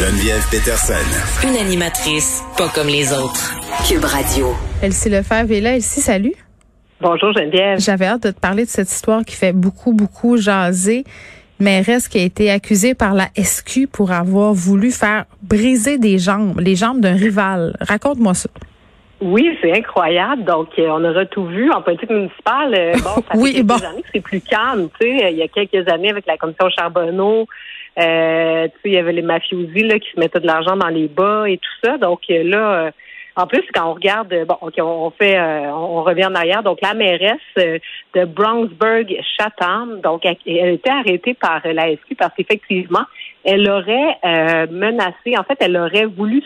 Geneviève Peterson. Une animatrice pas comme les autres. Cube Radio. Elsie Lefebvre est là. Elsie, salut. Bonjour Geneviève. J'avais hâte de te parler de cette histoire qui fait beaucoup, beaucoup jaser. Mairesse qui a été accusée par la SQ pour avoir voulu faire briser des jambes, les jambes d'un rival. Raconte-moi ça. Oui, c'est incroyable. Donc, euh, on aura tout vu en politique municipale. Euh, bon, ça Oui, quelques bon. années que c'est plus calme. Tu sais, il y a quelques années avec la commission Charbonneau, euh, tu sais, il y avait les mafiosi là qui se mettaient de l'argent dans les bas et tout ça. Donc euh, là, euh, en plus, quand on regarde, euh, bon, ok, on fait, euh, on revient en arrière. Donc, la mairesse euh, de Brownsburg, Chatham, donc, elle, a été arrêtée par la SQ parce qu'effectivement, elle aurait menacé, en fait, elle aurait voulu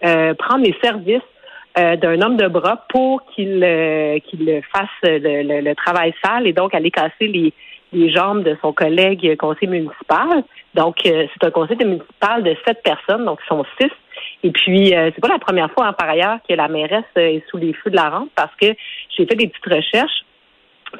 prendre les services euh, d'un homme de bras pour qu'il euh, qu'il fasse le, le- le travail sale et donc aller casser les, les jambes de son collègue euh, conseiller municipal. Donc, euh, c'est un conseil municipal de sept personnes, donc ils sont six. Et puis, euh, c'est pas la première fois, hein, par ailleurs, que la mairesse euh, est sous les feux de la rampe parce que j'ai fait des petites recherches.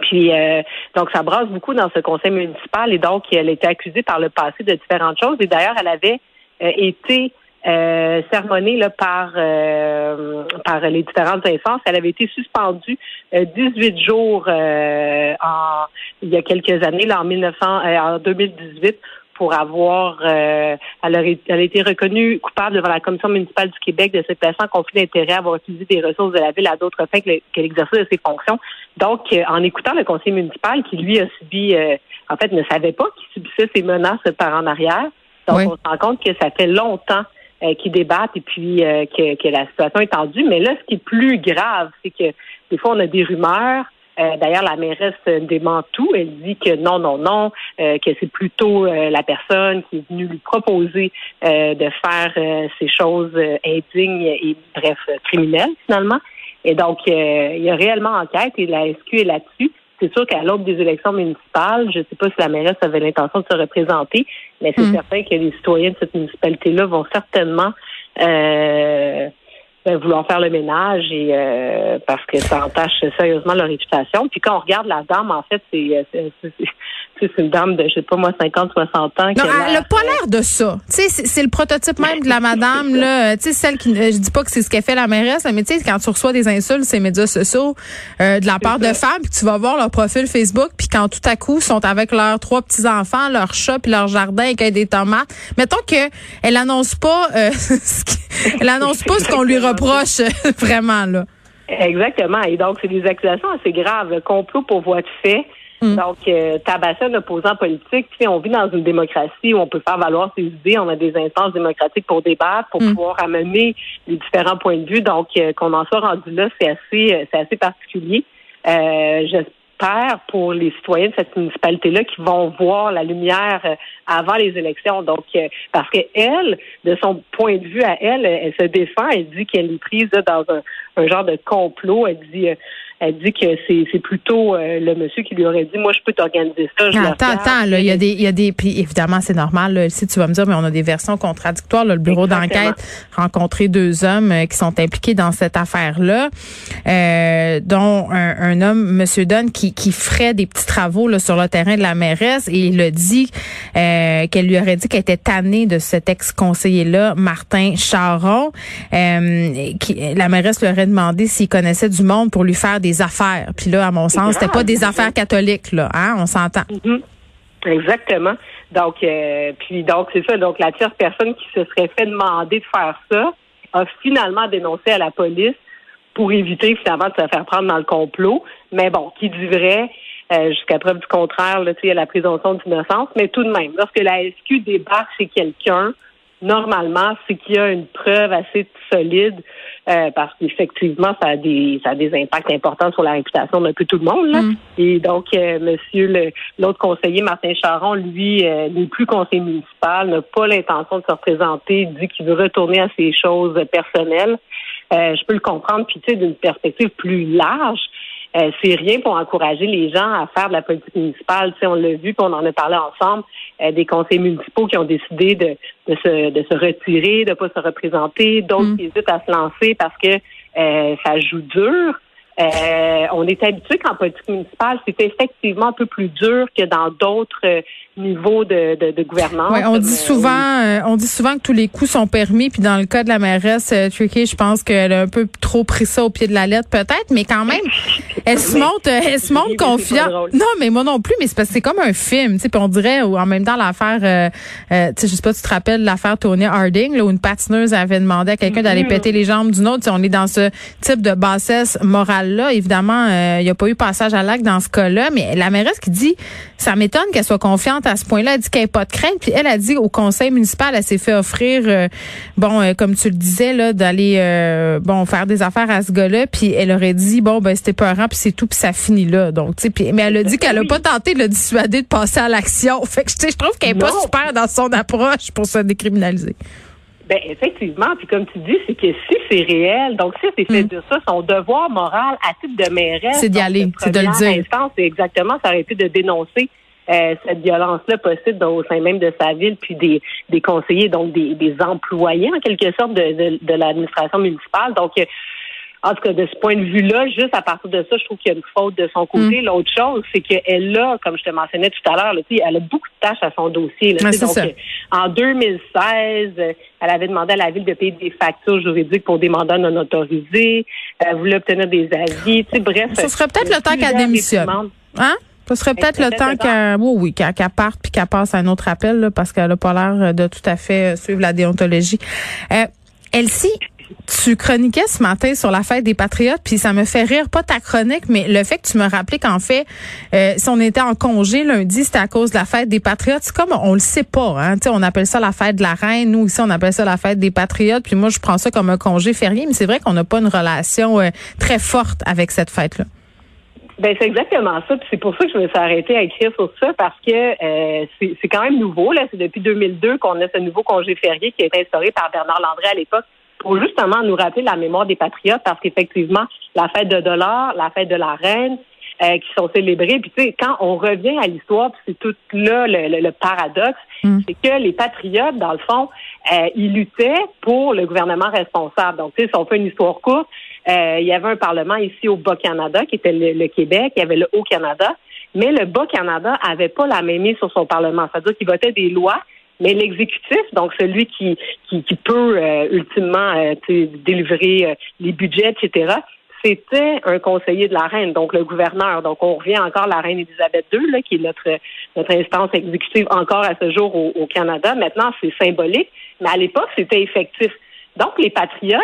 Puis, euh, donc, ça brasse beaucoup dans ce conseil municipal et donc, elle a été accusée par le passé de différentes choses. Et d'ailleurs, elle avait été euh, sermonnée là, par, euh, par les différentes instances. Elle avait été suspendue euh, 18 jours euh, en, il y a quelques années, là, en, 1900, euh, en 2018 pour avoir, euh, elle, aurait, elle a été reconnue coupable devant la Commission municipale du Québec de se placer en conflit d'intérêt, avoir utilisé des ressources de la ville à d'autres fins que, le- que l'exercice de ses fonctions. Donc, euh, en écoutant le conseiller municipal qui, lui, a subi, euh, en fait, ne savait pas qu'il subissait ces menaces par en arrière. Donc, Oui. on se rend compte que ça fait longtemps euh, qu'ils débattent et puis euh, que, que la situation est tendue. Mais là, ce qui est plus grave, c'est que des fois, on a des rumeurs. Euh, D'ailleurs, la mairesse dément tout. Elle dit que non, non, non, euh, que c'est plutôt euh, la personne qui est venue lui proposer de faire ces choses indignes et, bref, criminelles, finalement. Et donc, il y a réellement enquête et la SQ est là-dessus. C'est sûr qu'à l'aube des élections municipales, je ne sais pas si la mairesse avait l'intention de se représenter, mais c'est Mm. certain que les citoyens de cette municipalité-là vont certainement euh, ben, vouloir faire le ménage et euh, parce que ça entache sérieusement leur réputation. Puis quand on regarde la dame, en fait, c'est euh, c'est- une dame de, je sais pas moi, 50, 60 ans. Non, elle n'a pas l'air de ça. Tu sais, c'est le prototype même de la madame, là. Tu sais, celle qui, euh, je dis pas que c'est ce qu'elle fait la mairesse, mais tu sais, quand tu reçois des insultes les médias sociaux, euh, de la part de femmes, puis tu vas voir leur profil Facebook, puis quand tout à coup, ils sont avec leurs trois petits-enfants, leur chat, puis leur jardin, avec des tomates. Mettons que elle annonce pas, euh, ce elle annonce pas ce qu'on lui reproche, vraiment, là. Exactement. Et donc, c'est des accusations assez graves. Complot pour voie de fait. Mm. Donc, euh, tabasser un opposant politique. On vit dans une démocratie où on peut faire valoir ses idées. On a des instances démocratiques pour débattre, pour Mm. pouvoir amener les différents points de vue. Donc, euh, qu'on en soit rendu là, c'est assez, euh, c'est assez particulier. Euh, J'espère pour les citoyens de cette municipalité-là qui vont voir la lumière euh, avant les élections. Donc, euh, parce que elle, de son point de vue à elle, elle se défend. Elle dit qu'elle est prise là, dans un, un genre de complot. Elle dit, euh, elle dit que c'est c'est plutôt euh, le monsieur qui lui aurait dit, moi, je peux t'organiser ça. Je Attends, attends, là, il y a des, il y a des, puis évidemment, c'est normal, là, si tu vas me dire, mais on a des versions contradictoires, là, le bureau d'enquête rencontré deux hommes euh, qui sont impliqués dans cette affaire-là, euh, dont un, un homme, Monsieur Dunn, qui, qui ferait des petits travaux, là, sur le terrain de la mairesse, et il a dit, euh, qu'elle lui aurait dit qu'elle était tannée de cet ex-conseiller-là, Martin Charon, euh, qui, la mairesse lui aurait demandé s'il connaissait du monde pour lui faire des affaires. Puis là, à mon sens, c'était pas des affaires catholiques, là, hein, on s'entend. Mhm. Exactement. Donc, euh, puis donc c'est ça. Donc, la tierce personne qui se serait fait demander de faire ça a finalement dénoncé à la police pour éviter finalement de se faire prendre dans le complot. Mais bon, qui dit vrai, euh, jusqu'à preuve du contraire, là, tu sais, a la présomption d'innocence. Mais tout de même, lorsque la SQ débarque chez quelqu'un, normalement, c'est qu'il y a une preuve assez solide euh, parce qu'effectivement, ça a des ça a des impacts importants sur la réputation d'un peu tout le monde. Là. Mm. Et donc, euh, Monsieur le, l'autre conseiller, Martin Charon, lui, euh, n'est plus conseiller municipal, n'a pas l'intention de se représenter, dit qu'il veut retourner à ses choses personnelles. Euh, je peux le comprendre, puis tu sais, d'une perspective plus large. Euh, c'est rien pour encourager les gens à faire de la politique municipale. Tu sais, on l'a vu, puis on en a parlé ensemble, euh, des conseils municipaux qui ont décidé de, de, se, de se retirer, de pas se représenter, d'autres Mm. qui hésitent à se lancer parce que euh, ça joue dur. Euh, on est habitué qu'en politique municipale, c'est effectivement un peu plus dur que dans d'autres euh, niveaux de, de, de gouvernance. Ouais, on dit euh, souvent, euh, on dit souvent que tous les coups sont permis. Puis dans le cas de la mairesse Tricky, je pense qu'elle a un peu trop pris ça au pied de la lettre, peut-être. Mais quand même, elle se montre, elle se montre confiante. Non, mais moi non plus. Mais c'est parce que c'est comme un film, tu sais. On dirait, ou en même temps l'affaire, tu sais, je sais pas, tu te rappelles l'affaire Tony Harding, là, où une patineuse avait demandé à quelqu'un d'aller Mhm. péter les jambes d'une autre. Tu sais, on est dans ce type de bassesse morale là. Évidemment, euh, il n'y a pas eu passage à l'acte dans ce cas-là. Mais la mairesse qui dit, ça m'étonne qu'elle soit confiante à ce point-là. Elle dit qu'elle n'a pas de crainte. Puis elle a dit au conseil municipal, elle s'est fait offrir, euh, bon, euh, comme tu le disais, là, d'aller, euh, bon, faire des affaires à ce gars-là. Puis elle aurait dit, bon, ben c'était peurant, puis c'est tout, puis ça finit là. Donc, tu sais, mais elle a dit qu'elle a Oui. pas tenté de le dissuader de passer à l'action. Fait que, tu sais, je trouve qu'elle est pas super dans son approche pour se décriminaliser. Ben effectivement, puis comme tu dis, c'est que si c'est réel, donc si c'est fait Mm. de ça, son devoir moral à titre de mairesse, C'est d'y donc, aller, c'est de le dire. C'est exactement, ça aurait été de dénoncer euh, cette violence-là possible dans- au sein même de sa ville, puis des, des conseillers, donc des, des employés en quelque sorte de, de, de l'administration municipale. Donc euh, en tout cas, de ce point de vue-là, juste à partir de ça, je trouve qu'il y a une faute de son Mm. côté. L'autre chose, c'est qu'elle a, comme je te mentionnais tout à l'heure, elle a beaucoup de tâches à son dossier. Là, c'est ça. donc, euh, en 2016, euh, elle avait demandé à la ville de payer des factures juridiques pour des mandats non autorisés. Elle voulait obtenir des avis. Bref. Ce serait peut-être le temps qu'elle démissionne. Hein? Ce serait peut-être le temps le qu'elle, oui, parte puis qu'elle passe à un autre appel, là, parce qu'elle a pas l'air de tout à fait suivre la déontologie. Euh, Elsie, tu chroniquais ce matin sur la fête des Patriotes, puis ça me fait rire, pas ta chronique, mais le fait que tu me rappelais qu'en fait, euh, si on était en congé lundi, c'était à cause de la fête des Patriotes. C'est comme, on le sait pas, hein. Tu sais, on appelle ça la fête de la reine. Nous, ici, on appelle ça la fête des Patriotes. Puis moi, je prends ça comme un congé férié, mais c'est vrai qu'on n'a pas une relation euh, très forte avec cette fête-là. Ben c'est exactement ça. Puis c'est pour ça que je me suis arrêtée à écrire sur ça parce que euh, c'est quand même nouveau. Là, c'est depuis 2002 qu'on a ce nouveau congé férié qui a été instauré par Bernard Landré à l'époque pour justement nous rappeler la mémoire des patriotes parce qu'effectivement la fête de dollars, la fête de la reine, euh, qui sont célébrées. Puis tu sais, quand on revient à l'histoire, c'est tout là le, le- le paradoxe, Mm. c'est que les patriotes, dans le fond, euh, ils luttaient pour le gouvernement responsable. Donc, tu sais, si on fait une histoire courte, euh, il y avait un parlement ici au Bas-Canada, qui était le, le Québec, il y avait le Haut-Canada, mais le Bas-Canada avait pas la même mise sur son parlement. C'est-à-dire qu'il votait des lois, mais l'exécutif, donc celui qui, qui, qui peut euh, ultimement euh, délivrer euh, les budgets, etc., c'était un conseiller de la reine, donc le gouverneur. Donc, on revient encore à la reine Élisabeth II, là, qui est notre, notre instance exécutive encore à ce jour au, au Canada. Maintenant, c'est symbolique, mais à l'époque, c'était effectif. Donc, les patriotes,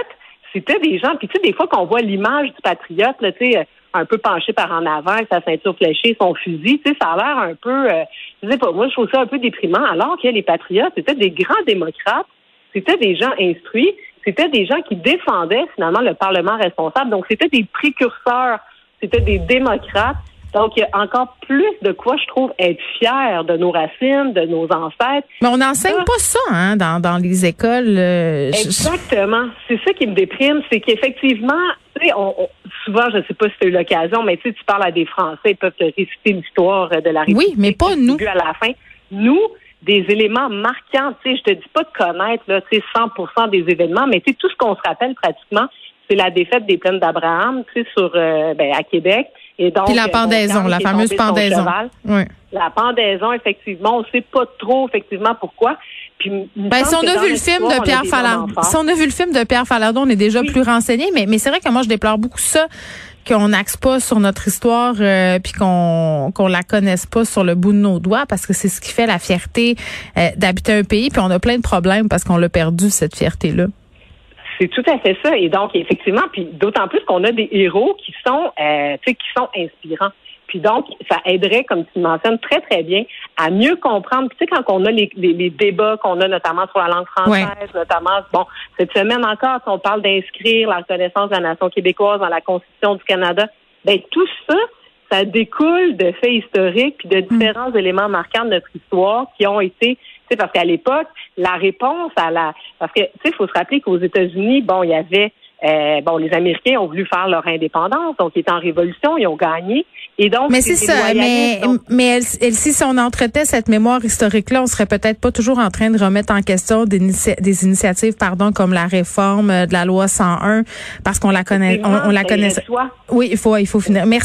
c'était des gens, puis tu sais, des fois qu'on voit l'image du patriote, là, tu sais, un peu penché par en avant, avec sa ceinture fléchée, son fusil, tu sais, ça a l'air un peu, euh, je sais pas, moi, je trouve ça un peu déprimant, alors que les patriotes, c'était des grands démocrates, c'était des gens instruits, c'était des gens qui défendaient finalement le Parlement responsable. Donc, c'était des précurseurs, c'était des démocrates. Donc, il y a encore plus de quoi, je trouve, être fier de nos racines, de nos ancêtres. Mais on n'enseigne pas ça hein, dans, dans les écoles. euh, je- Exactement. C'est ça qui me déprime, c'est qu'effectivement, tu sais, on, on- souvent, je ne sais pas si tu as eu l'occasion, mais tu sais, tu parles à des Français, ils peuvent te réciter l'histoire de la République. Oui, mais pas nous. à la fin. Nous, des éléments marquants, tu sais, je te dis pas de connaître, là, tu sais, 100 des événements, mais tu sais, tout ce qu'on se rappelle pratiquement, c'est la défaite des plaines d'Abraham, tu sais, sur, euh, ben, à Québec. Et donc, Puis la euh, pendaison, la fameuse pendaison. Oui. La pendaison, effectivement, on sait pas trop, effectivement, pourquoi. Puis, Ben, si on a vu le film de Pierre Falardeau, si on a vu le film de Pierre Falardeau, on est déjà Oui. plus renseigné. Mais, mais c'est vrai que moi, je déplore beaucoup ça qu'on n'axe pas sur notre histoire euh, puis qu'on qu'on la connaisse pas sur le bout de nos doigts parce que c'est ce qui fait la fierté euh, d'habiter un pays puis on a plein de problèmes parce qu'on l'a perdu cette fierté là. C'est tout à fait ça. Et donc, effectivement, puis d'autant plus qu'on a des héros qui sont, euh, qui sont inspirants. Puis puis donc, ça aiderait, comme tu mentionnes très, très bien, à mieux comprendre. tu sais, quand on a les, les, débats qu'on a notamment sur la langue française, notamment, bon, cette semaine encore, si on parle d'inscrire la reconnaissance de la nation québécoise dans la Constitution du Canada, ben tout ça, ça découle de faits historiques puis de mm. différents éléments marquants de notre histoire qui ont été sais, parce qu'à l'époque, la réponse à la, parce que tu sais, il faut se rappeler qu'aux États-Unis, bon, il y avait euh, bon, les Américains ont voulu faire leur indépendance, donc ils étaient en révolution, ils ont gagné. Et donc, mais c'est ça. Mais, mais elle, si on entretait cette mémoire historique-là, on serait peut-être pas toujours en train de remettre en question des, des initiatives, pardon, comme la réforme de la loi 101, parce qu'on la connaît, on, la connaît. Oui, il faut, il faut finir. Merci.